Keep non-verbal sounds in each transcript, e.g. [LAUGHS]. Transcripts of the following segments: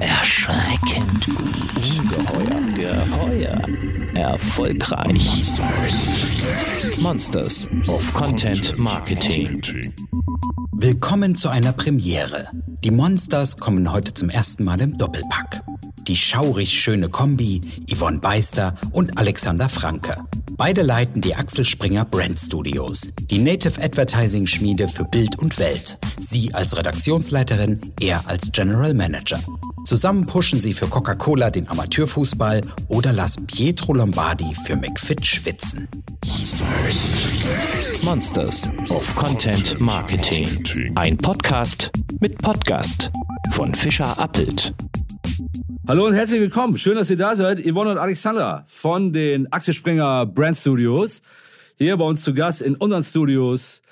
Erschreckend gut. Ungeheuer. Geheuer. Erfolgreich. Monsters of Content Marketing. Willkommen zu einer Premiere. Die Monsters kommen heute zum ersten Mal im Doppelpack. Die schaurig schöne Kombi Yvonne Beister und Alexander Franke. Beide leiten die Axel Springer Brand Studios, die Native Advertising Schmiede für Bild und Welt. Sie als Redaktionsleiterin, er als General Manager. Zusammen pushen sie für Coca-Cola den Amateurfußball oder lassen Pietro Lombardi für McFit schwitzen. Monsters of Content Marketing. Ein Podcast mit Podcast von Fischer Appelt. Hallo und herzlich willkommen. Schön, dass ihr da seid. Yvonne und Alexander von den Axel Springer Brand Studios. Hier bei uns zu Gast in unseren Studios,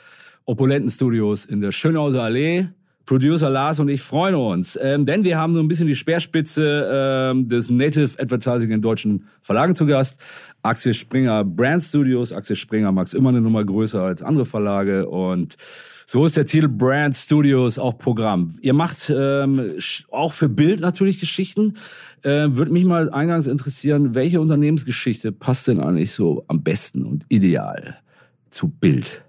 opulenten Studios in der Schönhauser Allee. Producer Lars und ich freuen uns, ähm, denn wir haben so ein bisschen die Speerspitze ähm, des Native Advertising in deutschen Verlagen zu Gast. Axel Springer Brand Studios. Axel Springer mag immer eine Nummer größer als andere Verlage und so ist der Titel Brand Studios auch Programm. Ihr macht ähm, auch für Bild natürlich Geschichten. Äh, Würde mich mal eingangs interessieren, welche Unternehmensgeschichte passt denn eigentlich so am besten und ideal zu Bild?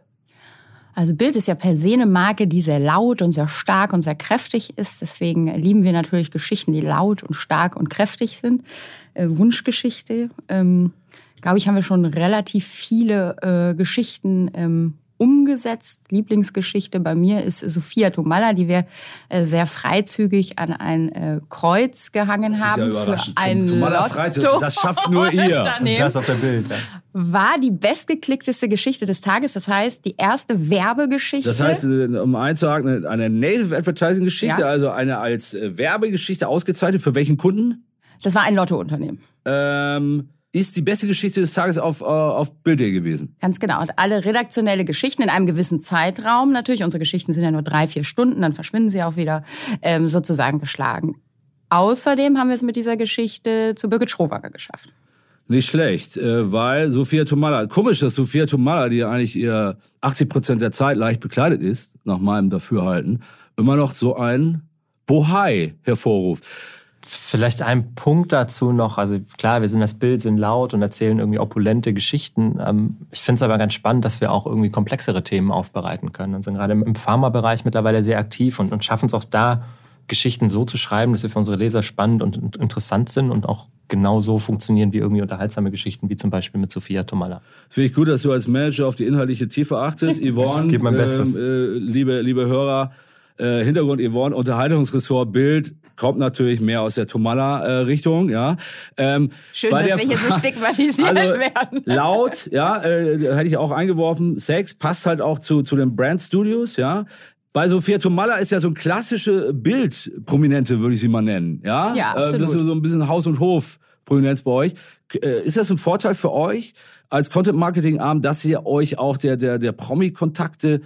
Also Bild ist ja per se eine Marke, die sehr laut und sehr stark und sehr kräftig ist. Deswegen lieben wir natürlich Geschichten, die laut und stark und kräftig sind. Äh, Wunschgeschichte. Ähm, Glaube ich, haben wir schon relativ viele äh, Geschichten ähm, umgesetzt. Lieblingsgeschichte bei mir ist Sophia Tomalla, die wir äh, sehr freizügig an ein äh, Kreuz gehangen haben ja für ein Tomalla Lotto. Freizeit, das schafft nur ihr. Und das auf der Bild. Ja. War die bestgeklickteste Geschichte des Tages. Das heißt, die erste Werbegeschichte. Das heißt, äh, um einzuhaken, eine Native Advertising Geschichte, Ja. also eine als äh, Werbegeschichte ausgezeichnet. Für welchen Kunden? das war ein Lottounternehmen. Ähm, ist die beste Geschichte des Tages auf, äh, auf Bild.de gewesen. Ganz genau. Und alle redaktionelle Geschichten in einem gewissen Zeitraum, natürlich, unsere Geschichten sind ja nur drei, vier Stunden, dann verschwinden sie auch wieder, ähm, sozusagen geschlagen. Außerdem haben wir es mit dieser Geschichte zu Birgit Schrowager geschafft. Nicht schlecht, äh, weil Sophia Tomalla, komisch, dass Sophia Tomalla, die ja eigentlich ihr 80 Prozent der Zeit leicht bekleidet ist, nach meinem Dafürhalten, immer noch so ein Bohai hervorruft. Vielleicht ein Punkt dazu noch. Also klar, wir sind das Bild, sind laut und erzählen irgendwie opulente Geschichten. Ähm, Ich finde es aber ganz spannend, dass wir auch irgendwie komplexere Themen aufbereiten können und sind gerade im- im Pharmabereich mittlerweile sehr aktiv und, und schaffen es auch da, Geschichten so zu schreiben, dass sie für unsere Leser spannend und interessant sind und auch genau so funktionieren wie irgendwie unterhaltsame Geschichten, wie zum Beispiel mit Sophia Tomalla. Finde ich gut, dass du als Manager auf die inhaltliche Tiefe achtest. [LAUGHS] Yvonne, ähm, äh, liebe, liebe Hörer, äh, Hintergrund Yvonne, Unterhaltungsressort Bild kommt natürlich mehr aus der Tomalla-Richtung, ja. Ähm, Schön, bei dass der wir hier so [LAUGHS] stigmatisiert also, werden. [LAUGHS] Laut, ja, äh, hätte ich auch eingeworfen. Sex passt halt auch zu, zu den Brand Studios, ja. Bei Sophia Tomalla ist ja so ein klassische Bildprominente, würde ich sie mal nennen, ja. Ja, Äh, absolut. Das ist so ein bisschen Haus- und Hof-Prominenz bei euch. Äh, Ist das ein Vorteil für euch als Content-Marketing-Arm, dass ihr euch auch der, der, der Promi-Kontakte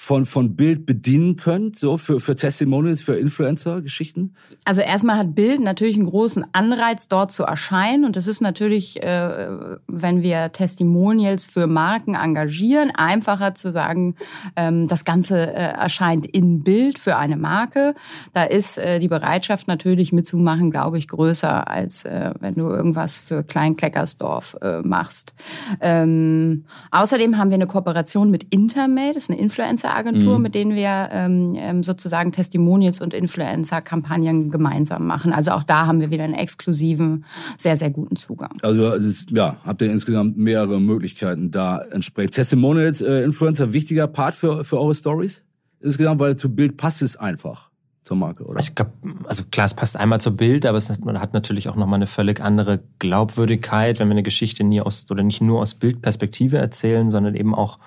von, von Bild bedienen könnt, so für, für Testimonials, für Influencer-Geschichten? Also erstmal hat Bild natürlich einen großen Anreiz, dort zu erscheinen. Und das ist natürlich, äh, wenn wir Testimonials für Marken engagieren, einfacher zu sagen, ähm, das Ganze äh, erscheint in Bild für eine Marke. Da ist äh, die Bereitschaft natürlich mitzumachen, glaube ich, größer, als äh, wenn du irgendwas für Klein-Kleckersdorf äh, machst. Ähm, außerdem haben wir eine Kooperation mit Intermate, das ist eine Influencer-Agentur, mit denen wir ähm, ähm, sozusagen Testimonials und Influencer-Kampagnen gemeinsam machen. Also auch da haben wir wieder einen exklusiven, sehr, sehr guten Zugang. Also ist, ja, habt ihr insgesamt mehrere Möglichkeiten da entsprechend. Testimonials, äh, Influencer, wichtiger Part für, für eure Stories? Insgesamt, weil zu Bild passt es einfach zur Marke, oder? Ich glaube, also klar, es passt einmal zur Bild, aber es hat, man hat natürlich auch nochmal eine völlig andere Glaubwürdigkeit, wenn wir eine Geschichte nie aus oder nicht nur aus Bildperspektive erzählen, sondern eben auch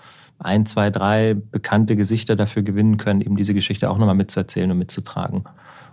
ein, zwei, drei bekannte Gesichter dafür gewinnen können, eben diese Geschichte auch nochmal mitzuerzählen und mitzutragen.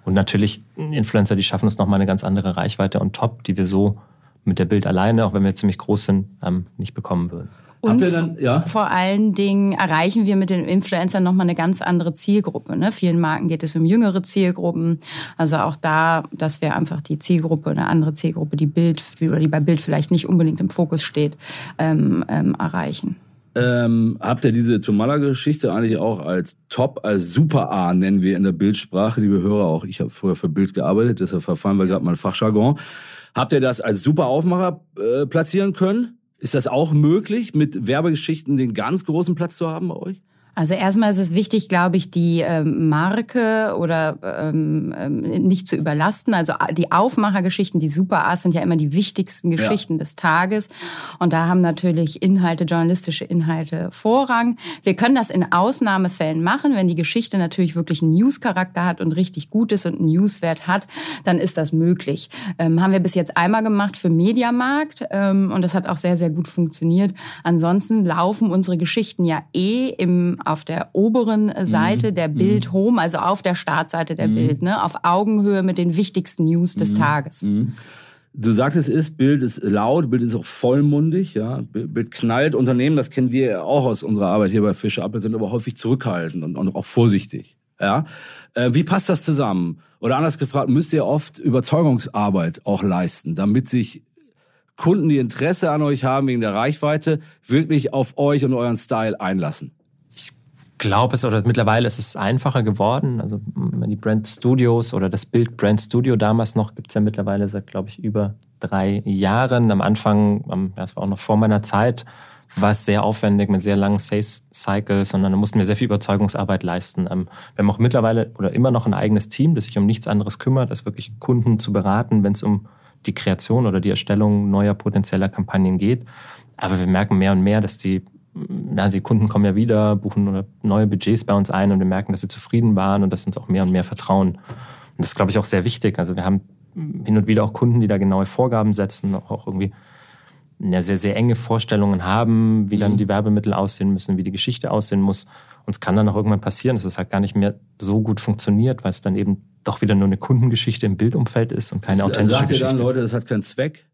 Und natürlich Influencer, die schaffen uns nochmal eine ganz andere Reichweite on top, die wir so mit der Bild alleine, auch wenn wir ziemlich groß sind, ähm, nicht bekommen würden. Habt ihr dann, ja? Vor allen Dingen erreichen wir mit den Influencern nochmal eine ganz andere Zielgruppe. Ne? Vielen Marken geht es um jüngere Zielgruppen. Also auch da, dass wir einfach die Zielgruppe, eine andere Zielgruppe, die Bild oder die bei Bild vielleicht nicht unbedingt im Fokus steht, ähm, ähm, erreichen. Ähm, habt ihr diese Tomala-Geschichte eigentlich auch als Top, als Super A nennen wir in der Bildsprache, liebe Hörer auch. Ich habe vorher für Bild gearbeitet, deshalb verfahren wir gerade mal Fachjargon. Habt ihr das als Super Aufmacher äh, platzieren können? Ist das auch möglich, mit Werbegeschichten den ganz großen Platz zu haben bei euch? Also erstmal ist es wichtig, glaube ich, die ähm, Marke oder ähm, ähm, nicht zu überlasten. Also die Aufmachergeschichten, die Super A's sind ja immer die wichtigsten Geschichten ja. des Tages. Und da haben natürlich Inhalte, journalistische Inhalte Vorrang. Wir können das in Ausnahmefällen machen, wenn die Geschichte natürlich wirklich einen News-Charakter hat und richtig gut ist und einen Newswert hat, dann ist das möglich. Ähm, haben wir bis jetzt einmal gemacht für Mediamarkt ähm, und das hat auch sehr, sehr gut funktioniert. Ansonsten laufen unsere Geschichten ja eh im auf der oberen Seite mhm. der Bild mhm. Home, also auf der Startseite der mhm. Bild, ne, auf Augenhöhe mit den wichtigsten News des mhm. Tages. Mhm. Du sagtest es ist, Bild ist laut, Bild ist auch vollmundig, ja. Bild knallt. Unternehmen, das kennen wir auch aus unserer Arbeit hier bei Fischer Apple, sind aber häufig zurückhaltend und, und auch vorsichtig. Ja. Äh, wie passt das zusammen? Oder anders gefragt, müsst ihr oft Überzeugungsarbeit auch leisten, damit sich Kunden, die Interesse an euch haben wegen der Reichweite, wirklich auf euch und euren Style einlassen? Glaube es, oder mittlerweile ist es einfacher geworden. Also die Brand Studios oder das Bild Brand Studio damals noch gibt es ja mittlerweile seit, glaube ich, über drei Jahren. Am Anfang, das war auch noch vor meiner Zeit, war es sehr aufwendig mit sehr langen Sales Cycles, sondern da mussten wir sehr viel Überzeugungsarbeit leisten. Ähm, wir haben auch mittlerweile oder immer noch ein eigenes Team, das sich um nichts anderes kümmert, als wirklich Kunden zu beraten, wenn es um die Kreation oder die Erstellung neuer potenzieller Kampagnen geht. Aber wir merken mehr und mehr, dass die also die Kunden kommen ja wieder, buchen neue Budgets bei uns ein und wir merken, dass sie zufrieden waren und dass uns auch mehr und mehr vertrauen. Und das ist, glaube ich, auch sehr wichtig. Also wir haben hin und wieder auch Kunden, die da genaue Vorgaben setzen, auch irgendwie ja, sehr, sehr enge Vorstellungen haben, wie dann mhm. die Werbemittel aussehen müssen, wie die Geschichte aussehen muss. Und es kann dann auch irgendwann passieren, dass es halt gar nicht mehr so gut funktioniert, weil es dann eben doch wieder nur eine Kundengeschichte im Bildumfeld ist und keine authentische Sagt Geschichte. Sagt ihr dann, Leute, das hat keinen Zweck?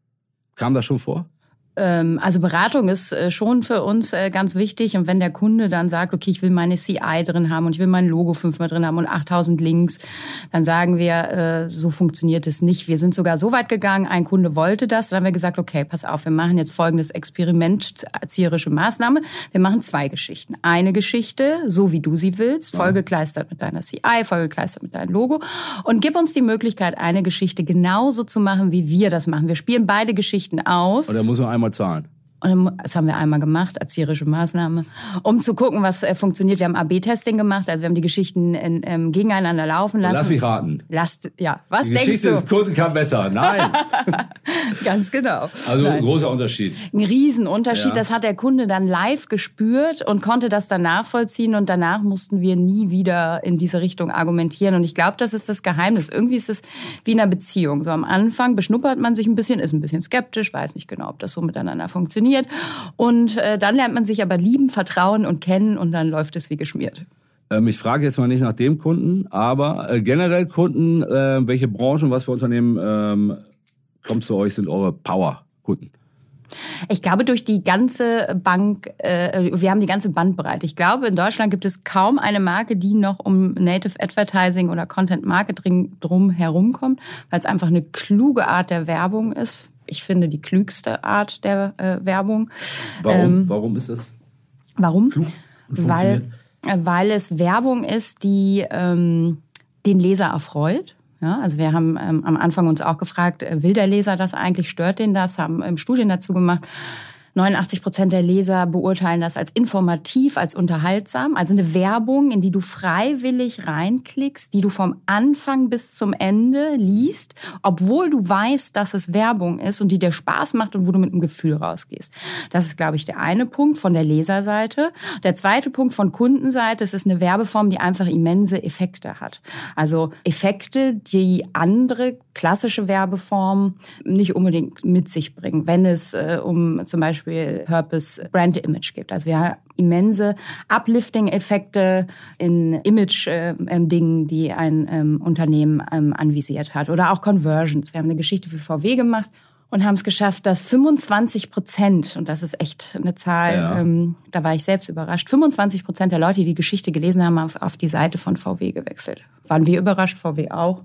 Kam das schon vor? Ähm, also Beratung ist äh, schon für uns äh, ganz wichtig. Und wenn der Kunde dann sagt, okay, ich will meine CI drin haben und ich will mein Logo fünfmal drin haben und 8000 Links, dann sagen wir, äh, so funktioniert es nicht. Wir sind sogar so weit gegangen, ein Kunde wollte das. Dann haben wir gesagt, okay, pass auf, wir machen jetzt folgendes Experiment, erzieherische Maßnahme. Wir machen zwei Geschichten. Eine Geschichte, so wie du sie willst, vollgekleistert mit deiner CI, vollgekleistert mit deinem Logo. Und gib uns die Möglichkeit, eine Geschichte genauso zu machen, wie wir das machen. Wir spielen beide Geschichten aus. Oder muss man einmal zahlen? Und das haben wir einmal gemacht, erzieherische Maßnahme, um zu gucken, was äh, funktioniert. Wir haben AB-Testing gemacht, also wir haben die Geschichten in, ähm, gegeneinander laufen lassen. Lass mich raten. Lasst, ja, was die denkst Geschichte du? des Kunden kam besser. Nein. [LAUGHS] Ganz genau. Also Nein. ein großer Unterschied. Ein Riesenunterschied. Ja. Das hat der Kunde dann live gespürt und konnte das dann nachvollziehen. Und danach mussten wir nie wieder in diese Richtung argumentieren. Und ich glaube, das ist das Geheimnis. Irgendwie ist es wie in einer Beziehung. So am Anfang beschnuppert man sich ein bisschen, ist ein bisschen skeptisch, weiß nicht genau, ob das so miteinander funktioniert. Und äh, dann lernt man sich aber lieben, vertrauen und kennen und dann läuft es wie geschmiert. Ähm, ich frage jetzt mal nicht nach dem Kunden, aber äh, generell Kunden, äh, welche Branchen, was für Unternehmen ähm, kommt zu euch, sind eure Power-Kunden? Ich glaube, durch die ganze Bank, äh, wir haben die ganze Bandbreite. Ich glaube, in Deutschland gibt es kaum eine Marke, die noch um Native Advertising oder Content Marketing drum herumkommt, weil es einfach eine kluge Art der Werbung ist ich finde, die klügste Art der äh, Werbung. Warum? Ähm, warum ist das? Warum? Weil, äh, weil es Werbung ist, die ähm, den Leser erfreut. Ja, also wir haben ähm, am Anfang uns auch gefragt, äh, will der Leser das eigentlich, stört den das, haben ähm, Studien dazu gemacht. 89 Prozent der Leser beurteilen das als informativ, als unterhaltsam. Also eine Werbung, in die du freiwillig reinklickst, die du vom Anfang bis zum Ende liest, obwohl du weißt, dass es Werbung ist und die dir Spaß macht und wo du mit einem Gefühl rausgehst. Das ist, glaube ich, der eine Punkt von der Leserseite. Der zweite Punkt von Kundenseite, es ist eine Werbeform, die einfach immense Effekte hat. Also Effekte, die andere klassische Werbeformen nicht unbedingt mit sich bringen. Wenn es äh, um zum Beispiel Beispiel Purpose Brand Image gibt. Also wir haben immense Uplifting-Effekte in Image-Dingen, ähm, die ein ähm, Unternehmen ähm, anvisiert hat. Oder auch Conversions. Wir haben eine Geschichte für VW gemacht und haben es geschafft, dass 25 Prozent, und das ist echt eine Zahl, ja. ähm, da war ich selbst überrascht, 25 Prozent der Leute, die die Geschichte gelesen haben, auf, auf die Seite von VW gewechselt. Waren wir überrascht, VW auch.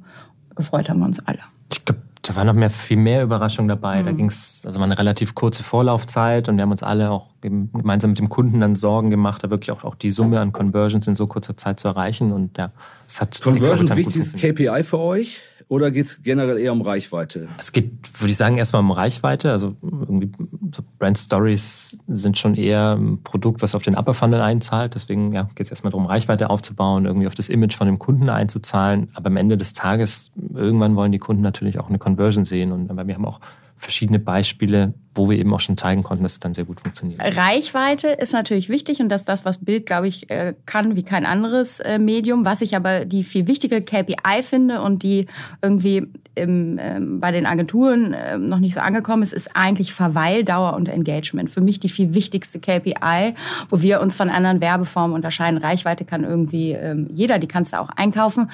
Gefreut haben wir uns alle. Ich glaube, da war noch mehr, viel mehr Überraschung dabei. Mhm. Da ging es, also war eine relativ kurze Vorlaufzeit und wir haben uns alle auch gemeinsam mit dem Kunden dann Sorgen gemacht, da wirklich auch, auch die Summe an Conversions in so kurzer Zeit zu erreichen. Und ja, es hat Conversions wichtiges KPI für euch? Oder geht es generell eher um Reichweite? Es geht, würde ich sagen, erstmal um Reichweite. Also irgendwie so Brand Stories sind schon eher ein Produkt, was auf den Upper Funnel einzahlt. Deswegen ja, geht es erstmal darum, Reichweite aufzubauen, irgendwie auf das Image von dem Kunden einzuzahlen. Aber am Ende des Tages, irgendwann wollen die Kunden natürlich auch eine Conversion sehen. Und wir haben auch verschiedene Beispiele, wo wir eben auch schon zeigen konnten, dass es dann sehr gut funktioniert. Reichweite ist natürlich wichtig und das ist das, was Bild, glaube ich, äh, kann wie kein anderes äh, Medium. Was ich aber die viel wichtige KPI finde und die irgendwie im, ähm, bei den Agenturen ähm, noch nicht so angekommen ist, ist eigentlich Verweildauer und Engagement. Für mich die viel wichtigste KPI, wo wir uns von anderen Werbeformen unterscheiden. Reichweite kann irgendwie ähm, jeder, die kannst du auch einkaufen.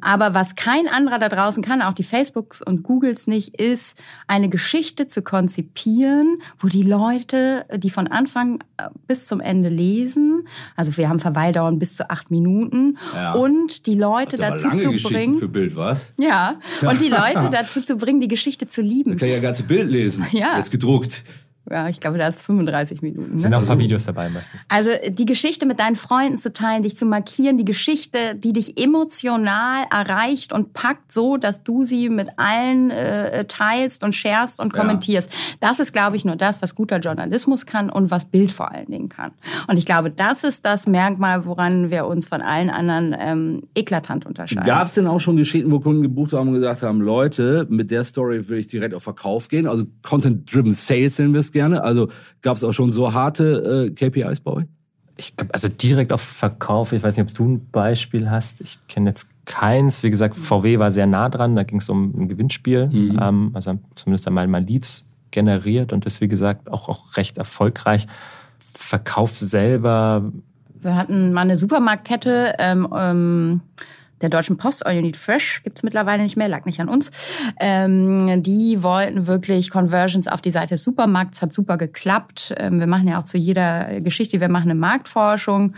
aber was kein anderer da draußen kann, auch die Facebooks und Googles nicht, ist eine Geschichte zu konzipieren, produzieren, wo die Leute, die von Anfang äh, bis zum Ende lesen, also wir haben Verweildauern bis zu acht Minuten, ja. und die Leute dazu zu bringen. für Bild, was? Ja, [LAUGHS] und die Leute dazu zu bringen, die Geschichte zu lieben. Man kann ja ganze Bild lesen. Ja. Jetzt gedruckt ja, ich glaube, da ist 35 Minuten. Ne? Sind auch ein paar Videos dabei meistens. Also die Geschichte mit deinen Freunden zu teilen, dich zu markieren, die Geschichte, die dich emotional erreicht und packt so, dass du sie mit allen äh, teilst und sharest und kommentierst. Ja. Das ist, glaube ich, nur das, was guter Journalismus kann und was Bild vor allen Dingen kann. Und ich glaube, das ist das Merkmal, woran wir uns von allen anderen ähm, eklatant unterscheiden. Gab es denn auch schon Geschichten, wo Kunden gebucht haben und gesagt haben, Leute, mit der Story will ich direkt auf Verkauf gehen, also Content-Driven Sales es gerne. Also gab es auch schon so harte äh, KPIs bei euch? Ich glaube, also direkt auf Verkauf, ich weiß nicht, ob du ein Beispiel hast. Ich kenne jetzt keins. Wie gesagt, VW war sehr nah dran, da ging es um ein Gewinnspiel. Mhm. Ähm, also zumindest einmal mal Leads generiert und ist, wie gesagt, auch, auch recht erfolgreich. Verkauf selber. Wir hatten mal eine Supermarktkette, ähm, ähm der Deutschen Post, All You Need Fresh, gibt's mittlerweile nicht mehr, lag nicht an uns. Ähm, die wollten wirklich Conversions auf die Seite des Supermarkts, hat super geklappt. Ähm, wir machen ja auch zu jeder Geschichte, wir machen eine Marktforschung.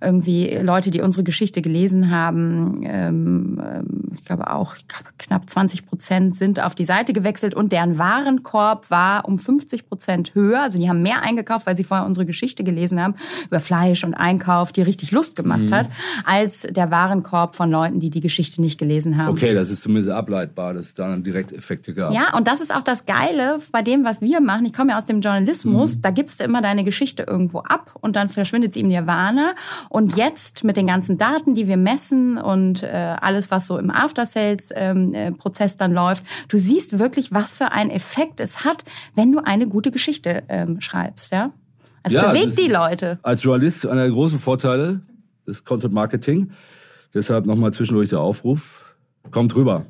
Irgendwie Leute, die unsere Geschichte gelesen haben, ähm, ähm ich glaube auch ich glaube, knapp 20 Prozent sind auf die Seite gewechselt und deren Warenkorb war um 50 Prozent höher. Also die haben mehr eingekauft, weil sie vorher unsere Geschichte gelesen haben über Fleisch und Einkauf, die richtig Lust gemacht mhm. hat, als der Warenkorb von Leuten, Leuten, die die Geschichte nicht gelesen haben. Okay, das ist zumindest ableitbar, dass es da dann direkt Effekte gab. Ja, und das ist auch das Geile bei dem, was wir machen. Ich komme ja aus dem Journalismus, mhm. da gibst du immer deine Geschichte irgendwo ab und dann verschwindet sie im Nirvana. Und jetzt mit den ganzen Daten, die wir messen und äh, alles, was so im After-Sales-Prozess ähm, äh, dann läuft, du siehst wirklich, was für einen Effekt es hat, wenn du eine gute Geschichte ähm, schreibst, ja? Es ja, bewegt die Leute. Als Journalist einer der großen Vorteile des Content Marketing Deshalb nochmal zwischendurch der Aufruf. Kommt rüber.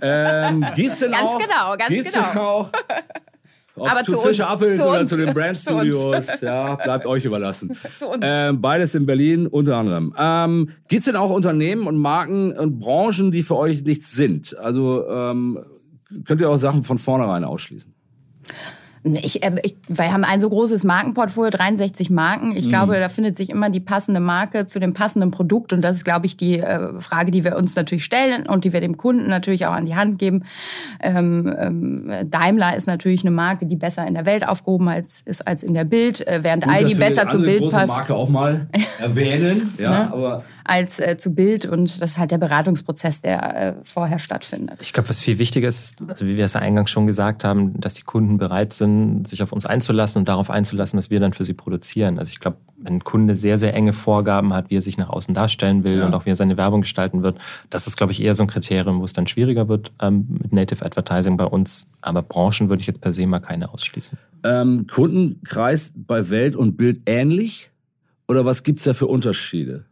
Ähm, geht's denn ganz auch? Genau, ganz geht's genau. Denn auch, [LAUGHS] ob Aber zu, zu Fischer Appelt oder uns. zu den Brand [LAUGHS] Studios, ja, bleibt euch überlassen. [LAUGHS] Ähm, beides in Berlin unter anderem. Ähm, Gibt denn auch Unternehmen und Marken und Branchen, die für euch nichts sind? Also ähm, könnt ihr auch Sachen von vornherein ausschließen? Ich, äh, ich, wir haben ein so großes Markenportfolio, 63 Marken. Ich mhm. glaube, da findet sich immer die passende Marke zu dem passenden Produkt. Und das ist, glaube ich, die äh, Frage, die wir uns natürlich stellen und die wir dem Kunden natürlich auch an die Hand geben. Ähm, ähm, Daimler ist natürlich eine Marke, die besser in der Welt aufgehoben als, ist als in der Bild, äh, während Gut, Aldi besser zum Bild passt. Marke auch mal [LAUGHS] erwähnen. ja, ne? aber als äh, zu Bild und das ist halt der Beratungsprozess, der äh, vorher stattfindet. Ich glaube, was viel wichtiger ist, also wie wir es ja eingangs schon gesagt haben, dass die Kunden bereit sind, sich auf uns einzulassen und darauf einzulassen, was wir dann für sie produzieren. Also ich glaube, wenn ein Kunde sehr, sehr enge Vorgaben hat, wie er sich nach außen darstellen will ja. und auch wie er seine Werbung gestalten wird, das ist, glaube ich, eher so ein Kriterium, wo es dann schwieriger wird ähm, mit Native Advertising bei uns. Aber Branchen würde ich jetzt per se mal keine ausschließen. Ähm, Kundenkreis bei Welt und Bild ähnlich? Oder was gibt's da für Unterschiede?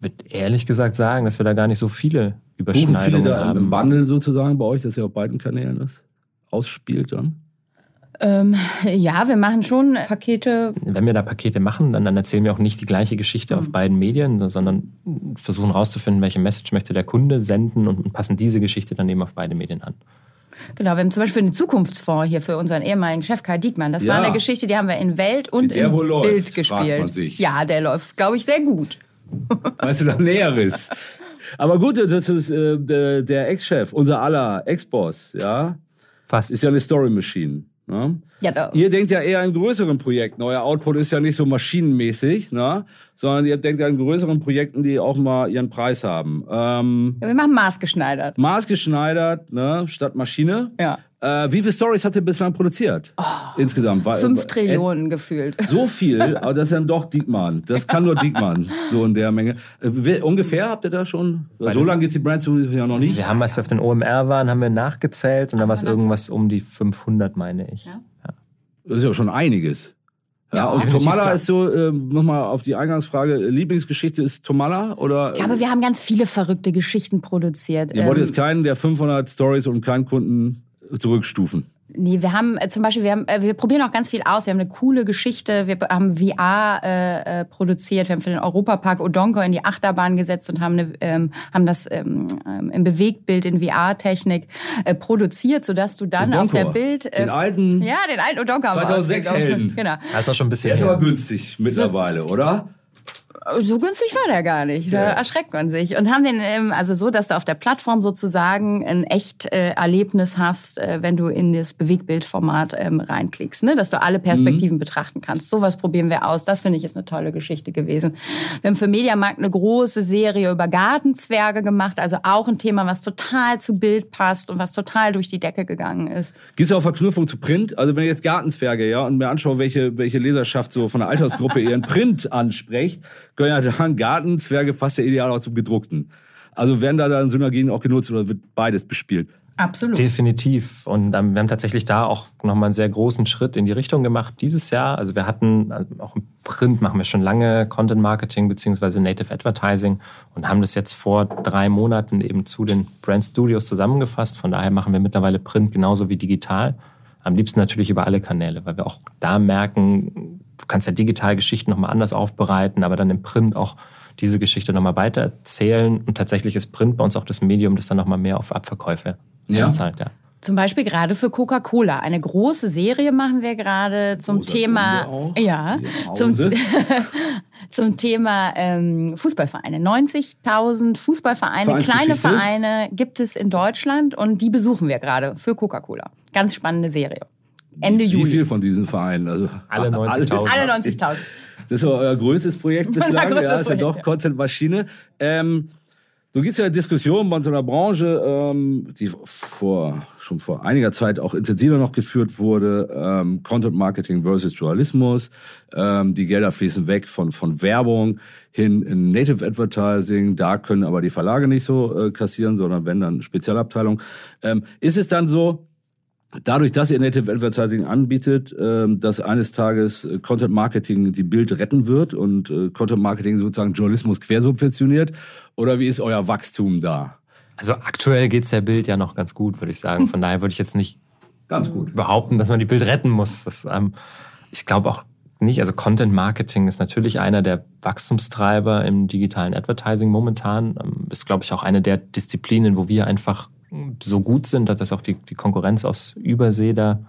Würde ehrlich gesagt sagen, dass wir da gar nicht so viele Überschneidungen Buchen viele da haben. Im Bundle sozusagen bei euch, das ja auf beiden Kanälen ist, ausspielt dann? Ähm, ja, wir machen schon Pakete. Wenn wir da Pakete machen, dann, dann erzählen wir auch nicht die gleiche Geschichte mhm. auf beiden Medien, sondern versuchen herauszufinden, welche Message möchte der Kunde senden und passen diese Geschichte dann eben auf beide Medien an. Genau, wir haben zum Beispiel einen Zukunftsfonds hier für unseren ehemaligen Chef Karl Diekmann. Das ja. war eine Geschichte, die haben wir in Welt und in Bild läuft, gespielt. Ja, der läuft, glaube ich, sehr gut. [LAUGHS] Weißt du da Näheres? Aber gut, das ist äh, der- Ex-Chef, unser aller Ex-Boss, ja, Fast. ist ja eine Story Machine. Ne? Ja, da, Ihr denkt ja eher in größeren Projekten. Euer Output ist ja nicht so maschinenmäßig, ne? sondern ihr denkt ja in größeren Projekten, die auch mal ihren Preis haben. Ähm, ja, wir machen maßgeschneidert. maßgeschneidert, ne? statt Maschine. Ja. Äh, wie viele Stories habt ihr bislang produziert? Insgesamt? War, Fünf äh, Trillionen gefühlt. So viel, [LAUGHS] aber das ist dann doch Diekmann. Das kann nur Diekmann, so in der Menge. Äh, wie- ungefähr habt ihr da schon? So lange geht's die Brand ja noch nicht. Wir haben, als wir auf den OMR waren, haben wir nachgezählt und dann war es irgendwas um die 500, meine ich. Ja. Das ist ja schon einiges. Ja, Ja, und Tomala ist so, äh, nochmal auf die Eingangsfrage, Lieblingsgeschichte ist Tomala oder? Ich glaube, wir haben ganz viele verrückte Geschichten produziert. Ihr wollt Ähm, jetzt keinen der 500 Stories und keinen Kunden zurückstufen. Nee, wir haben äh, zum Beispiel, wir, haben, äh, wir probieren auch ganz viel aus. Wir haben eine coole Geschichte. Wir haben VR äh, äh, produziert. Wir haben für den Europapark Odonko in die Achterbahn gesetzt und haben, eine, ähm, haben das ähm, ähm, im Bewegtbild in VR-Technik äh, produziert, sodass du dann auf der Bild... äh, den alten- Ja, den alten Odonko haben wir 2006 ausgegraben. Helden. Genau. Das ist auch schon ein bisschen Der ist aber günstig mittlerweile, oder? So günstig war der gar nicht. Da Ja. erschreckt man sich. Und haben den ähm, also so, dass du auf der Plattform sozusagen ein echt äh, Erlebnis hast, äh, wenn du in das Bewegtbildformat ähm, reinklickst, ne? dass du alle Perspektiven betrachten kannst. Sowas probieren wir aus. Das finde ich ist eine tolle Geschichte gewesen. Wir haben für Mediamarkt eine große Serie über Gartenzwerge gemacht, also auch ein Thema, was total zu Bild passt und was total durch die Decke gegangen ist. Gibt es auch Verknüpfung zu Print? Also wenn ich jetzt Gartenzwerge, ja, und mir anschaue, welche, welche Leserschaft so von der Altersgruppe ihren Print anspricht, können ja sagen, Gartenzwerge passt ja ideal auch zum gedruckten. Also werden da dann Synergien auch genutzt oder wird beides bespielt? Absolut. Definitiv. Und ähm, wir haben tatsächlich da auch nochmal einen sehr großen Schritt in die Richtung gemacht dieses Jahr. Also wir hatten also auch im Print machen wir schon lange Content Marketing beziehungsweise Native Advertising und haben das jetzt vor drei Monaten eben zu den Brand Studios zusammengefasst. Von daher machen wir mittlerweile Print genauso wie digital. Am liebsten natürlich über alle Kanäle, weil wir auch da merken, du kannst ja digital Geschichten nochmal anders aufbereiten, aber dann im Print auch diese Geschichte nochmal weiter erzählen. Und tatsächlich ist Print bei uns auch das Medium, das dann nochmal mehr auf Abverkäufe Ja. einzahlt. Ja. Zum Beispiel gerade für Coca-Cola. Eine große Serie machen wir gerade zum Großer Thema, auch. ja, [LAUGHS] zum, [LAUGHS] zum Thema ähm, Fußballvereine. 90.000 Fußballvereine, kleine. Vereine gibt es in Deutschland und die besuchen wir gerade für Coca-Cola. Ganz spannende Serie. Ende Wie Juli. viel von diesen Vereinen? Also Alle 90.000. Alle 90.000. Das ist euer größtes Projekt [LAUGHS] bislang. größtes ja, ist ja Projekt, doch ja. Content Maschine. Ähm, du gibst ja Diskussionen bei uns in der Branche, ähm, die vor, schon vor einiger Zeit auch intensiver noch geführt wurde. Ähm, Content Marketing versus Journalismus. Ähm, die Gelder fließen weg von, von Werbung hin in Native Advertising. Da können aber die Verlage nicht so äh, kassieren, sondern wenn dann Spezialabteilung. Ähm, ist es dann so, Dadurch, dass ihr Native Advertising anbietet, ähm, dass eines Tages äh, Content Marketing die Bild retten wird und äh, Content Marketing sozusagen Journalismus quersubventioniert? Oder wie ist euer Wachstum da? Also aktuell geht's der Bild ja noch ganz gut, würde ich sagen. Von daher würde ich jetzt nicht Ganz gut. behaupten, dass man die Bild retten muss. Das, ähm, ich glaube auch nicht. Also Content Marketing ist natürlich einer der Wachstumstreiber im digitalen Advertising momentan. Ähm, ist, glaube ich, auch eine der Disziplinen, wo wir einfach so gut sind, dass auch die, die Konkurrenz aus Übersee da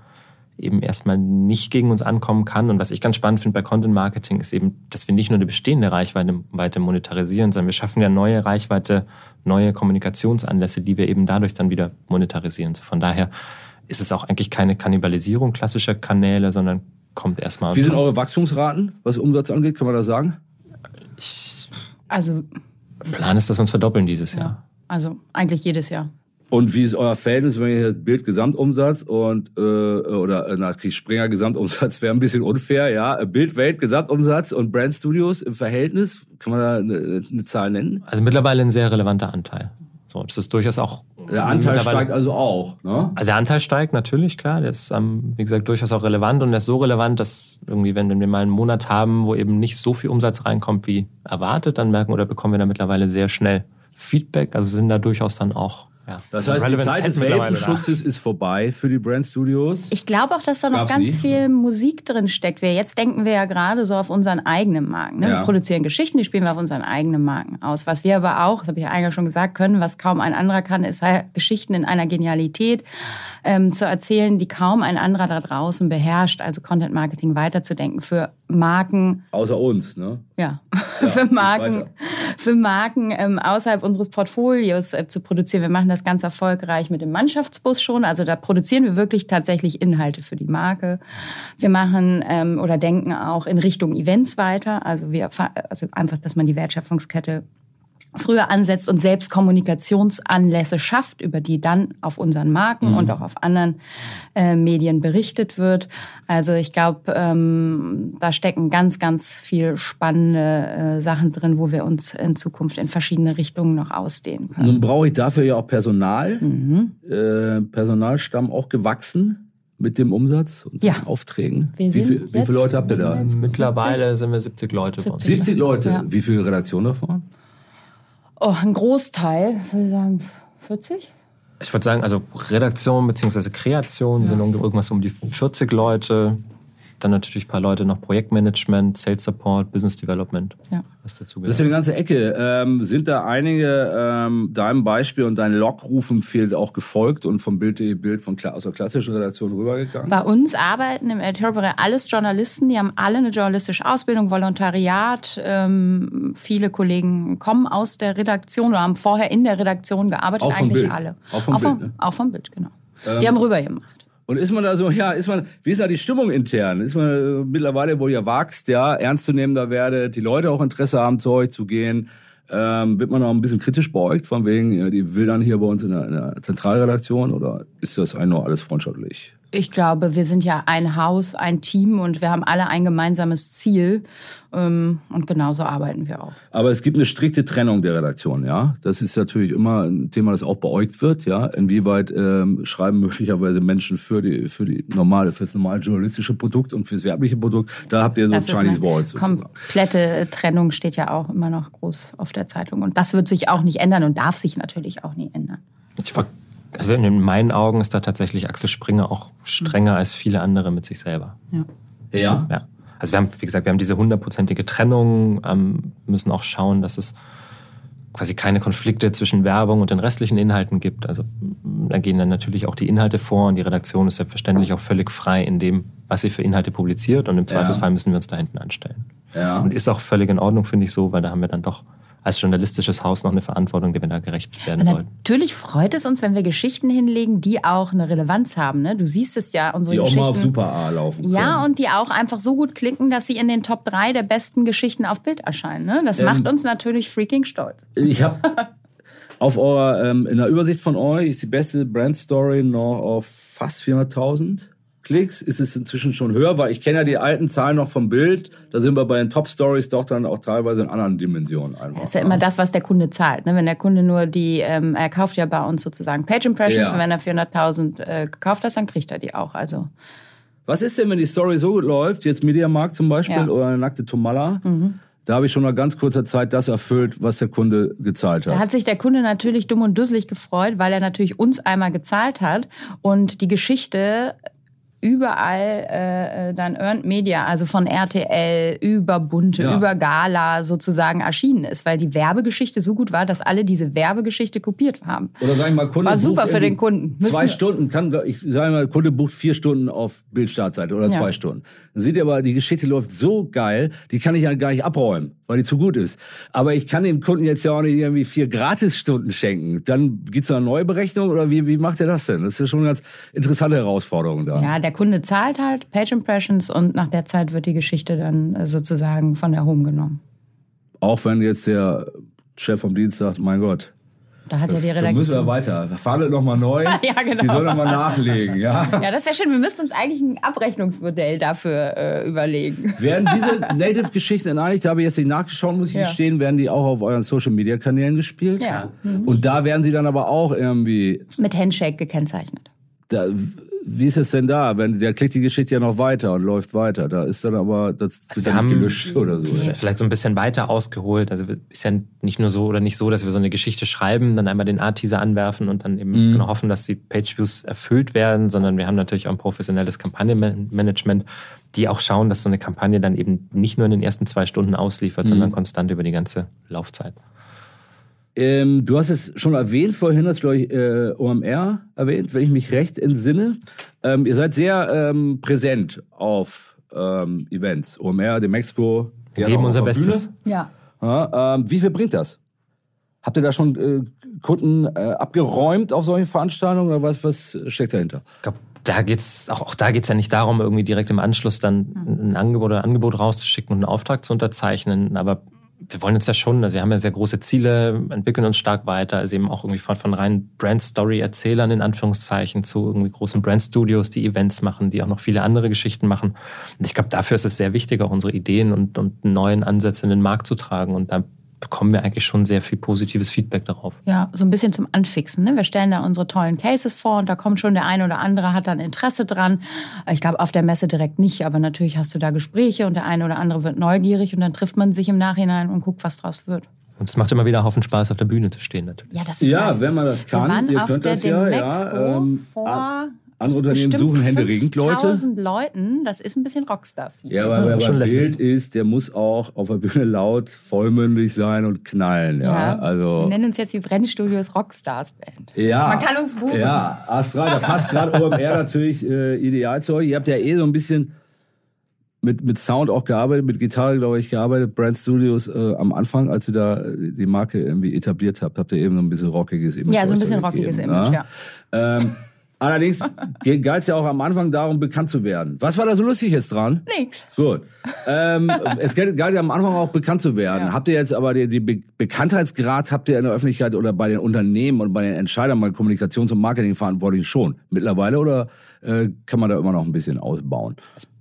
eben erstmal nicht gegen uns ankommen kann. Und was ich ganz spannend finde bei Content Marketing ist eben, dass wir nicht nur eine bestehende Reichweite weiter monetarisieren, sondern wir schaffen ja neue Reichweite, neue Kommunikationsanlässe, die wir eben dadurch dann wieder monetarisieren. So von daher ist es auch eigentlich keine Kannibalisierung klassischer Kanäle, sondern kommt erstmal. Wie sind eure Wachstumsraten, was Umsatz angeht? Kann man das sagen? Also, Plan ist, dass wir uns verdoppeln dieses Jahr. ja, also eigentlich jedes Jahr. Und wie ist euer Verhältnis, wenn ihr Bild Gesamtumsatz und äh, oder äh, nach Springer Gesamtumsatz wäre ein bisschen unfair, ja. Bild Welt Gesamtumsatz und Brand Studios im Verhältnis, kann man da eine, eine Zahl nennen? Also mittlerweile ein sehr relevanter Anteil. So, das ist durchaus auch. Der Anteil steigt also auch, ne? Also der Anteil steigt natürlich, klar. Der ist, ähm, wie gesagt, durchaus auch relevant und der ist so relevant, dass irgendwie, wenn wir mal einen Monat haben, wo eben nicht so viel Umsatz reinkommt wie erwartet, dann merken oder bekommen wir da mittlerweile sehr schnell Feedback. Also sind da durchaus dann auch. Ja, Das heißt, die Zeit des. Welpenschutzes ist vorbei für die Brand Studios. Ich glaube auch, dass da noch Gab's ganz nie? viel Musik drin steckt. Wir jetzt denken wir ja gerade so auf unseren eigenen Marken. Ne? Ja. Wir produzieren Geschichten, die spielen wir auf unseren eigenen Marken aus. Was wir aber auch, das habe ich ja eingangs schon gesagt, können, was kaum ein anderer kann, ist halt Geschichten in einer Genialität ähm, zu erzählen, die kaum ein anderer da draußen beherrscht. Also Content Marketing weiterzudenken für Marken, Außer uns, ne? ja, [LAUGHS] für Marken, für Marken ähm, außerhalb unseres Portfolios äh, zu produzieren. Wir machen das ganz erfolgreich mit dem Mannschaftsbus schon. Also da produzieren wir wirklich tatsächlich Inhalte für die Marke. Wir machen ähm, oder denken auch in Richtung Events weiter. Also wir also einfach, dass man die Wertschöpfungskette früher ansetzt und selbst Kommunikationsanlässe schafft, über die dann auf unseren Marken mhm. und auch auf anderen äh, Medien berichtet wird. Also ich glaube, ähm, da stecken ganz, ganz viel spannende äh, Sachen drin, wo wir uns in Zukunft in verschiedene Richtungen noch ausdehnen können. Nun brauche ich dafür ja auch Personal. Mhm. Äh, Personalstamm auch gewachsen mit dem Umsatz und ja. den Aufträgen? Wie, viel, wie, viele Leute habt ihr da? Mittlerweile sind wir 70 Leute. 70, 70 Leute. Ja. Wie viele Redaktionen davon? Oh, ein Großteil, würde ich sagen 40. Ich würde sagen, also Redaktion bzw. Kreation ja. sind irgendwas um die 40 Leute. Dann natürlich ein paar Leute noch Projektmanagement, Sales Support, Business Development. Ja. Was dazu gehört. Das ist eine ganze Ecke. Ähm, sind da einige ähm, deinem Beispiel und deinen Lockrufen viel auch gefolgt und vom Bild.de Bild von aus der klassischen Redaktion rübergegangen? Bei uns arbeiten im Editorial alles Journalisten, die haben alle eine journalistische Ausbildung, Volontariat. Ähm, viele Kollegen kommen aus der Redaktion oder haben vorher in der Redaktion gearbeitet, auch eigentlich Bild. alle. Auch vom auch Bild, ne? Auch vom Bild, genau. die haben rübergemacht. Und ist man da so, ja, ist man, wie ist da die Stimmung intern? Ist man mittlerweile, wo ihr wachst, ja, ernstzunehmender werdet, die Leute auch Interesse haben, zu euch zu gehen, ähm, wird man auch ein bisschen kritisch beugt, von wegen, ja, die will dann hier bei uns in der, in der Zentralredaktion oder ist das eigentlich nur alles freundschaftlich? Ich glaube, wir sind ja ein Haus, ein Team und wir haben alle ein gemeinsames Ziel. Ähm, und genauso arbeiten wir auch. Aber es gibt eine strikte Trennung der Redaktion, ja. Das ist natürlich immer ein Thema, das auch beäugt wird, ja. Inwieweit ähm, schreiben möglicherweise Menschen für die für die normale, für das normale journalistische Produkt und fürs werbliche Produkt. Da habt ihr so das Chinese Walls. Komplette Trennung steht ja auch immer noch groß auf der Zeitung und das wird sich auch nicht ändern und darf sich natürlich auch nie ändern. Ich also in meinen Augen ist da tatsächlich Axel Springer auch strenger als viele andere mit sich selber. Ja. Ja. ja. Also wir haben, wie gesagt, wir haben diese hundertprozentige Trennung, ähm, müssen auch schauen, dass es quasi keine Konflikte zwischen Werbung und den restlichen Inhalten gibt. Also da gehen dann natürlich auch die Inhalte vor und die Redaktion ist selbstverständlich auch völlig frei in dem, was sie für Inhalte publiziert und im Zweifelsfall müssen wir uns da hinten anstellen. Ja. Und ist auch völlig in Ordnung, finde ich so, weil da haben wir dann doch als journalistisches Haus noch eine Verantwortung, die wir da gerecht werden sollten. Natürlich freut es uns, wenn wir Geschichten hinlegen, die auch eine Relevanz haben. Ne? Du siehst es ja, unsere die Geschichten. Die auch mal auf Super A laufen können. Ja, und die auch einfach so gut klinken, dass sie in den Top 3 der besten Geschichten auf Bild erscheinen. Ne? Das ähm, macht uns natürlich freaking stolz. Ich habe auf eurer, ähm, in der Übersicht von euch ist die beste Brand Story noch auf fast 400.000. Klicks ist es inzwischen schon höher, weil ich kenne ja die alten Zahlen noch vom Bild. Da sind wir bei den Top Stories doch dann auch teilweise in anderen Dimensionen einfach. Das ist ja immer das, was der Kunde zahlt. Ne? Wenn der Kunde nur die, ähm, er kauft ja bei uns sozusagen Page Impressions ja. und wenn er 400.000 äh, gekauft hat, dann kriegt er die auch. Also was ist denn, wenn die Story so gut läuft, jetzt Mediamarkt zum Beispiel ja. oder eine nackte Tomala? Mhm. Da habe ich schon nach ganz kurzer Zeit das erfüllt, was der Kunde gezahlt hat. Da hat sich der Kunde natürlich dumm und dusselig gefreut, weil er natürlich uns einmal gezahlt hat und die Geschichte überall äh, äh, dann Earned Media, also von RTL über Bunte, ja. über Gala sozusagen erschienen ist, weil die Werbegeschichte so gut war, dass alle diese Werbegeschichte kopiert haben. Oder sag ich mal, Kunde war super für den Kunden. Müssen zwei Stunden kann, ich sage mal, Kunde bucht vier Stunden auf Bildstartseite oder ja. zwei Stunden. Dann sieht ihr aber, die Geschichte läuft so geil, die kann ich ja gar nicht abräumen, weil die zu gut ist. Aber ich kann dem Kunden jetzt ja auch nicht irgendwie vier Gratisstunden schenken. Dann gibt's da eine neue Berechnung oder wie, wie macht ihr das denn? Das ist ja schon eine ganz interessante Herausforderung da. Ja, der Kunde zahlt halt Page Impressions und nach der Zeit wird die Geschichte dann äh, sozusagen von der Home genommen. Auch wenn jetzt der Chef vom Dienst sagt, mein Gott, da hat das, ja die Redaktion. müssen wir weiter. Verhandelt nochmal neu. [LAUGHS] ja, genau. Die soll nochmal nachlegen, ja. Ja, das wäre schön. Wir müssten uns eigentlich ein Abrechnungsmodell dafür äh, überlegen. Werden [LAUGHS] diese Native-Geschichten eigentlich, da habe ich jetzt nicht nachgeschaut, muss ich ja. gestehen, werden die auch auf euren Social-Media-Kanälen gespielt? Ja. Mhm. Und da werden sie dann aber auch irgendwie... Mit Handshake gekennzeichnet. Da, wie ist es denn da? Wenn der klickt die Geschichte ja noch weiter und läuft weiter. Da ist dann aber das also wir haben gelöscht oder so. Ja. Vielleicht so ein bisschen weiter ausgeholt. Also ist ja nicht nur so oder nicht so, dass wir so eine Geschichte schreiben, dann einmal den Art-Teaser anwerfen und dann eben mhm. hoffen, dass die Page-Views erfüllt werden, sondern wir haben natürlich auch ein professionelles Kampagnenmanagement, die auch schauen, dass so eine Kampagne dann eben nicht nur in den ersten zwei Stunden ausliefert, mhm. sondern konstant über die ganze Laufzeit. Ähm, du hast es schon erwähnt, vorhin hast du äh, OMR erwähnt, wenn ich mich recht entsinne. Ähm, ihr seid sehr ähm, präsent auf ähm, Events. OMR, de Mexiko. Wir geben unser Bestes. Ja. Ja, ähm, wie viel bringt das? Habt ihr da schon äh, Kunden äh, abgeräumt auf solchen Veranstaltungen oder was, was steckt dahinter? Ich glaube, da geht's auch, auch da geht's ja nicht darum, irgendwie direkt im Anschluss dann ein Angebot oder ein Angebot rauszuschicken und einen Auftrag zu unterzeichnen. Aber wir wollen uns ja schon, also wir haben ja sehr große Ziele, entwickeln uns stark weiter, also eben auch irgendwie von, von rein Brand-Story-Erzählern in Anführungszeichen zu irgendwie großen Brand-Studios, die Events machen, die auch noch viele andere Geschichten machen. Und ich glaube, dafür ist es sehr wichtig, auch unsere Ideen und, und neuen Ansätze in den Markt zu tragen. Und da bekommen wir eigentlich schon sehr viel positives Feedback darauf. Ja, so ein bisschen zum Anfixen. Ne? Wir stellen da unsere tollen Cases vor und da kommt schon der eine oder andere, hat dann Interesse dran. Ich glaube, auf der Messe direkt nicht, aber natürlich hast du da Gespräche und der eine oder andere wird neugierig und dann trifft man sich im Nachhinein und guckt, was draus wird. Und es macht immer wieder Haufen Spaß, auf der Bühne zu stehen. Natürlich. Ja, das ist Ja, wenn man das kann. Wir waren Ihr auf könnt der das ja, ja. ähm, vor andere Unternehmen bestimmt suchen händeringend Leute. 5000 Leuten, das ist ein bisschen Rockstar. Ja, aber wer beim. Bild ist, der muss auch auf der Bühne laut, vollmündig sein und knallen. Ja, Wir also. nennen uns jetzt die Brennstudios Rockstars Band. Ja. Man kann uns buchen. Ja, Astra, da passt gerade [LAUGHS] OMR natürlich äh, ideal zu euch. Ihr habt ja eh so ein bisschen mit, mit Sound auch gearbeitet, mit Gitarre, glaube ich, gearbeitet. Brand Studios äh, am Anfang, als ihr da äh, die Marke irgendwie etabliert habt, habt ihr eben so ein bisschen rockiges Image. Ja, so ein bisschen rockiges gegeben, Image, ja. Ähm, allerdings [LAUGHS] galt es ja auch am Anfang darum, bekannt zu werden. Was war da so lustig jetzt dran? Nix. Gut. Ähm, es galt galt ja am Anfang auch bekannt zu werden. Ja. Habt ihr jetzt aber die, die Be Bekanntheitsgrad habt ihr in der Öffentlichkeit oder bei den Unternehmen und bei den Entscheidern, bei den Kommunikations- und Marketingverantwortlichen schon mittlerweile oder äh, kann man da immer noch ein bisschen ausbauen?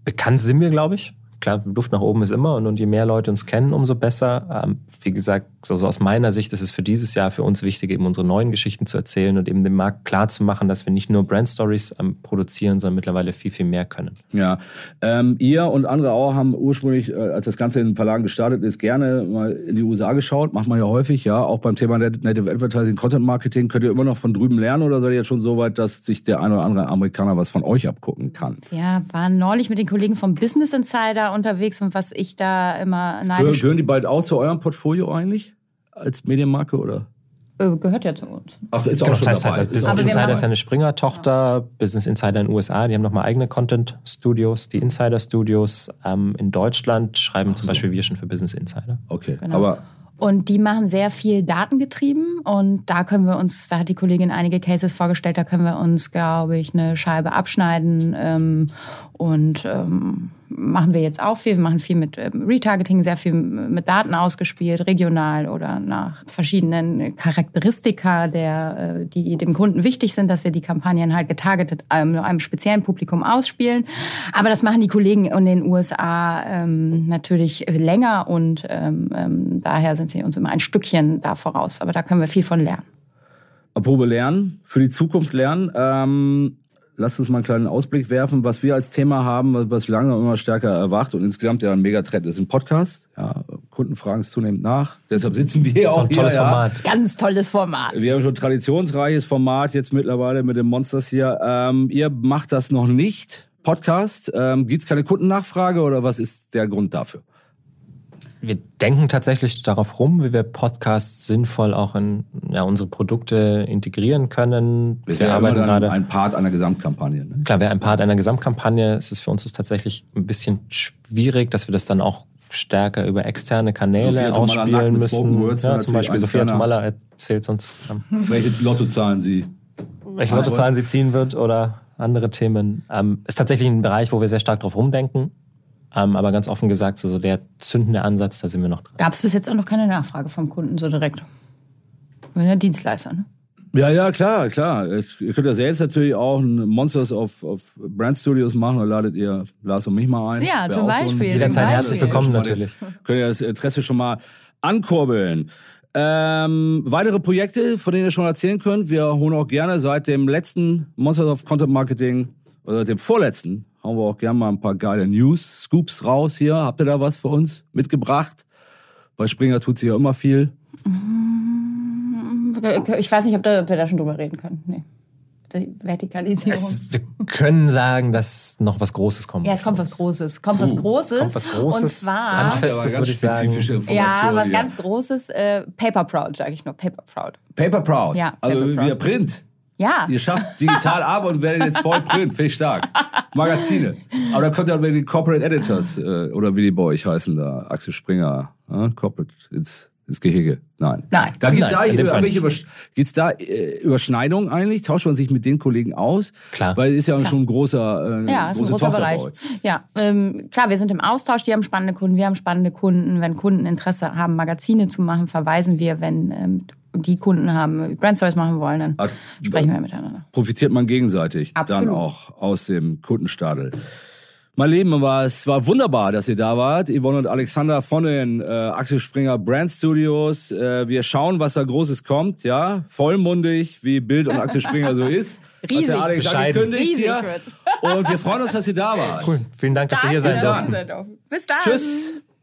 Bekannt sind wir, glaube ich. Klar, Luft nach oben ist immer und, und je mehr Leute uns kennen, umso besser. Ähm, wie gesagt, so, so aus meiner Sicht ist es für dieses Jahr für uns wichtig, eben unsere neuen Geschichten zu erzählen und eben dem Markt klar zu machen, dass wir nicht nur Brand Stories ähm, produzieren, sondern mittlerweile viel, viel mehr können. Ja, ähm, ihr und andere auch haben ursprünglich, äh, als das Ganze in den Verlagen gestartet ist, gerne mal in die USA geschaut. Macht man ja häufig, ja. Auch beim Thema Nat- Native Advertising, Content Marketing könnt ihr immer noch von drüben lernen oder seid ihr jetzt schon so weit, dass sich der ein oder andere Amerikaner was von euch abgucken kann? Ja, waren neulich mit den Kollegen vom Business Insider unterwegs und was ich da immer neidisch gehören die bald auch zu eurem Portfolio eigentlich? Als Medienmarke oder? äh, gehört ja zu uns. Ach, ist Genau, auch schon das heißt, dabei. Ist Business Insider ist ja eine Springer-Tochter, Business Insider in den USA, die haben nochmal eigene Content-Studios, die Insider-Studios. Ähm, in Deutschland schreiben zum Beispiel wir schon für Business Insider. Okay, Genau. aber Und die machen sehr viel datengetrieben und da können wir uns, da hat die Kollegin einige Cases vorgestellt, da können wir uns, glaube ich, eine Scheibe abschneiden ähm, und ähm, machen wir jetzt auch viel. Wir machen viel mit ähm, Retargeting, sehr viel mit Daten ausgespielt, regional oder nach verschiedenen Charakteristika, der, äh, die dem Kunden wichtig sind, dass wir die Kampagnen halt getargetet einem, einem speziellen Publikum ausspielen. Aber das machen die Kollegen in den USA ähm, natürlich länger und ähm, ähm, daher sind sie uns immer ein Stückchen da voraus. Aber da können wir viel von lernen. Apropos lernen, für die Zukunft lernen. Ähm, lasst uns mal einen kleinen Ausblick werfen, was wir als Thema haben, was- lange immer stärker erwacht und insgesamt ja ein Megatrend ist ein Podcast. Ja, Kunden fragen es zunehmend nach. Deshalb sitzen wir Das ist auch ein tolles hier. Format. Ganz tolles Format. Ja. Wir haben schon ein traditionsreiches Format jetzt mittlerweile mit den Monsters hier. Ähm, ihr macht das noch nicht. Podcast. Ähm, Gibt es keine Kundennachfrage oder was ist der Grund dafür? Wir denken tatsächlich darauf rum, wie wir Podcasts sinnvoll auch in ja, unsere Produkte integrieren können. Wir immer arbeiten gerade. ein Part einer Gesamtkampagne. Ne? Klar, wäre ein Part einer Gesamtkampagne. Es ist für uns ist tatsächlich ein bisschen schwierig, dass wir das dann auch stärker über externe Kanäle Sophia ausspielen müssen. Words Ja, zum Beispiel Sophia Tomalla erzählt uns, ähm, Welche Lottozahlen Sie? welche Lottozahlen sie ziehen wird oder andere Themen. Ähm, ist tatsächlich ein Bereich, wo wir sehr stark drauf rumdenken. Ähm, aber ganz offen gesagt, so, so der zündende Ansatz, da sind wir noch dran. Gab es bis jetzt auch noch keine Nachfrage vom Kunden so direkt. Wir sind ja Dienstleister, ne? Ja, ja, klar, klar. Es, ihr könnt ja selbst natürlich auch ein Monsters of, of Brand Studios machen. Da ladet ihr Lars und mich mal ein. Ja, Wär zum auch so Beispiel. Jederzeit herzlich Beispiel. willkommen natürlich. Könnt ihr das Interesse schon mal ankurbeln. Ähm, weitere Projekte, von denen ihr schon erzählen könnt. Wir holen auch gerne seit dem letzten Monsters of Content Marketing oder dem vorletzten hauen wir auch gerne mal ein paar geile News, Scoops raus hier. Habt ihr da was für uns mitgebracht? Bei Springer tut sie ja immer viel. Ich weiß nicht, ob, da, ob wir da schon drüber reden können. Nee. Die Vertikalisierung. Es, wir können sagen, dass noch was Großes kommt. ja, es kommt was Großes. Kommt was Puh, Großes. kommt was Großes, Und zwar. Handfest. Aber das ganz würde ich sagen. Ja, was hier. ganz Großes. Äh, Paper Proud, sage ich nur. Paper Proud. Paper Proud. Ja, also Paper Proud. wie Print. Ja. Ihr schafft digital ab und werdet jetzt voll print. Finde ich stark. Magazine. Aber da kommt ja bei den Corporate Editors, äh, oder wie die bei euch heißen da, Axel Springer, äh, Corporate ins, ins Gehege. Nein. Nein. Da in dem da, Übersch gibt's da äh, Überschneidungen eigentlich? Tauscht man sich mit den Kollegen aus? Klar. Weil es ist ja schon ein großer, äh, Ja, ist ein große großer Tochter Bereich. bei euch. Ja, ähm, klar, wir sind im Austausch, die haben spannende Kunden, wir haben spannende Kunden. Wenn Kunden Interesse haben, Magazine zu machen, verweisen wir. Wenn ähm, die Kunden haben, Brand Stories machen wollen, dann Also, sprechen wir miteinander. profitiert man gegenseitig Absolut. dann auch aus dem Kundenstadel. Mein Lieben, war, es war wunderbar, dass ihr da wart. Yvonne und Alexander von den äh, Axel Springer Brand Studios. Äh, wir schauen, was da Großes kommt, ja. Vollmundig, wie Bild und Axel Springer so ist. [LAUGHS] Riesig. der Alex angekündigt Riesig hier. wird's. Und wir freuen uns, dass ihr da wart. Cool. Vielen Dank, dass wir hier sein Bis durften. dann. Bis dann. Tschüss.